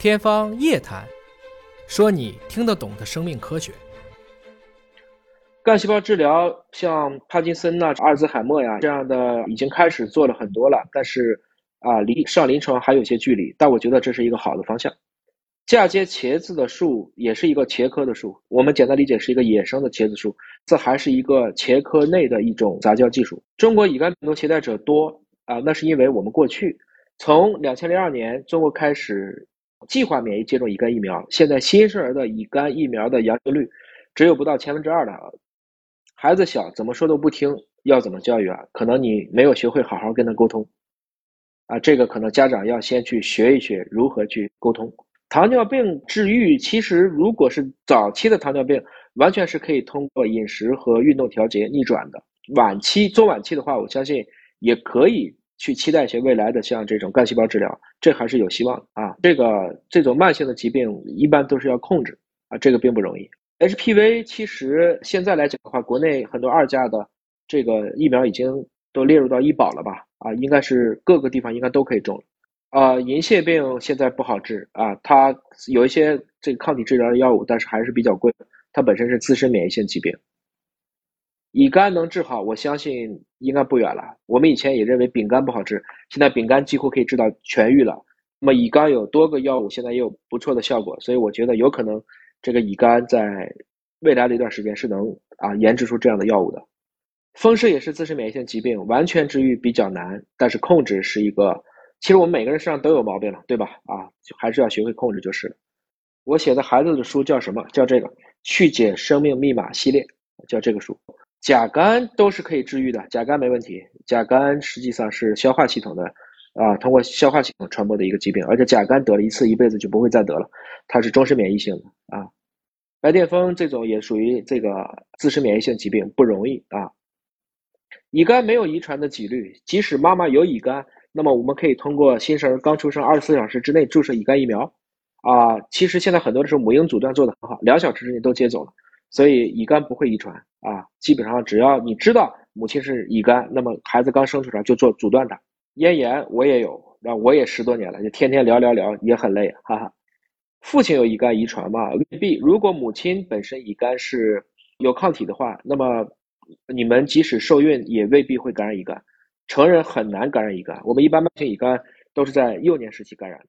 天方夜谭，说你听得懂的生命科学。干细胞治疗，像帕金森呐、阿尔兹海默呀这样的，已经开始做了很多了，但是啊，离上临床还有些距离。但我觉得这是一个好的方向。嫁接茄子的树也是一个茄科的树，我们简单理解是一个野生的茄子树，这还是一个茄科内的一种杂交技术。中国乙肝病毒携带者多啊，那是因为我们过去从两千零二年中国开始。计划免疫接种乙肝疫苗，现在新生儿的乙肝疫苗的阳性率只有不到千分之二的，孩子小怎么说都不听，要怎么教育啊？可能你没有学会好好跟他沟通啊，这个可能家长要先去学一学如何去沟通。糖尿病治愈其实如果是早期的糖尿病，完全是可以通过饮食和运动调节逆转的。晚期中晚期的话，我相信也可以。去期待一些未来的像这种干细胞治疗，这还是有希望的啊！这个这种慢性的疾病一般都是要控制啊，这个并不容易。HPV 其实现在来讲的话，国内很多二价的这个疫苗已经都列入到医保了吧？啊，应该是各个地方应该都可以种。啊，银屑病现在不好治啊，它有一些这个抗体治疗的药物，但是还是比较贵，它本身是自身免疫性疾病。乙肝能治好，我相信应该不远了。我们以前也认为丙肝不好治，现在丙肝几乎可以治到痊愈了。那么乙肝有多个药物，现在也有不错的效果，所以我觉得有可能这个乙肝在未来的一段时间是能啊研制出这样的药物的。风湿也是自身免疫性疾病，完全治愈比较难，但是控制是一个。其实我们每个人身上都有毛病了，对吧？啊，还是要学会控制就是了。我写的孩子的书叫什么？叫这个《去解生命密码》系列，叫这个书。甲肝都是可以治愈的，甲肝没问题。甲肝实际上是消化系统的，啊，通过消化系统传播的一个疾病，而且甲肝得了一次，一辈子就不会再得了，它是终身免疫性的啊。白癜风这种也属于这个自身免疫性疾病，不容易啊。乙肝没有遗传的几率，即使妈妈有乙肝，那么我们可以通过新生儿刚出生二十四小时之内注射乙肝疫苗，啊，其实现在很多的时候母婴阻断做得很好，两小时之内都接走了。所以乙肝不会遗传啊，基本上只要你知道母亲是乙肝，那么孩子刚生出来就做阻断它。咽炎我也有，那我也十多年了，就天天聊聊聊也很累，哈哈。父亲有乙肝遗传吗？未必。如果母亲本身乙肝是有抗体的话，那么你们即使受孕也未必会感染乙肝。成人很难感染乙肝，我们一般慢性乙肝都是在幼年时期感染。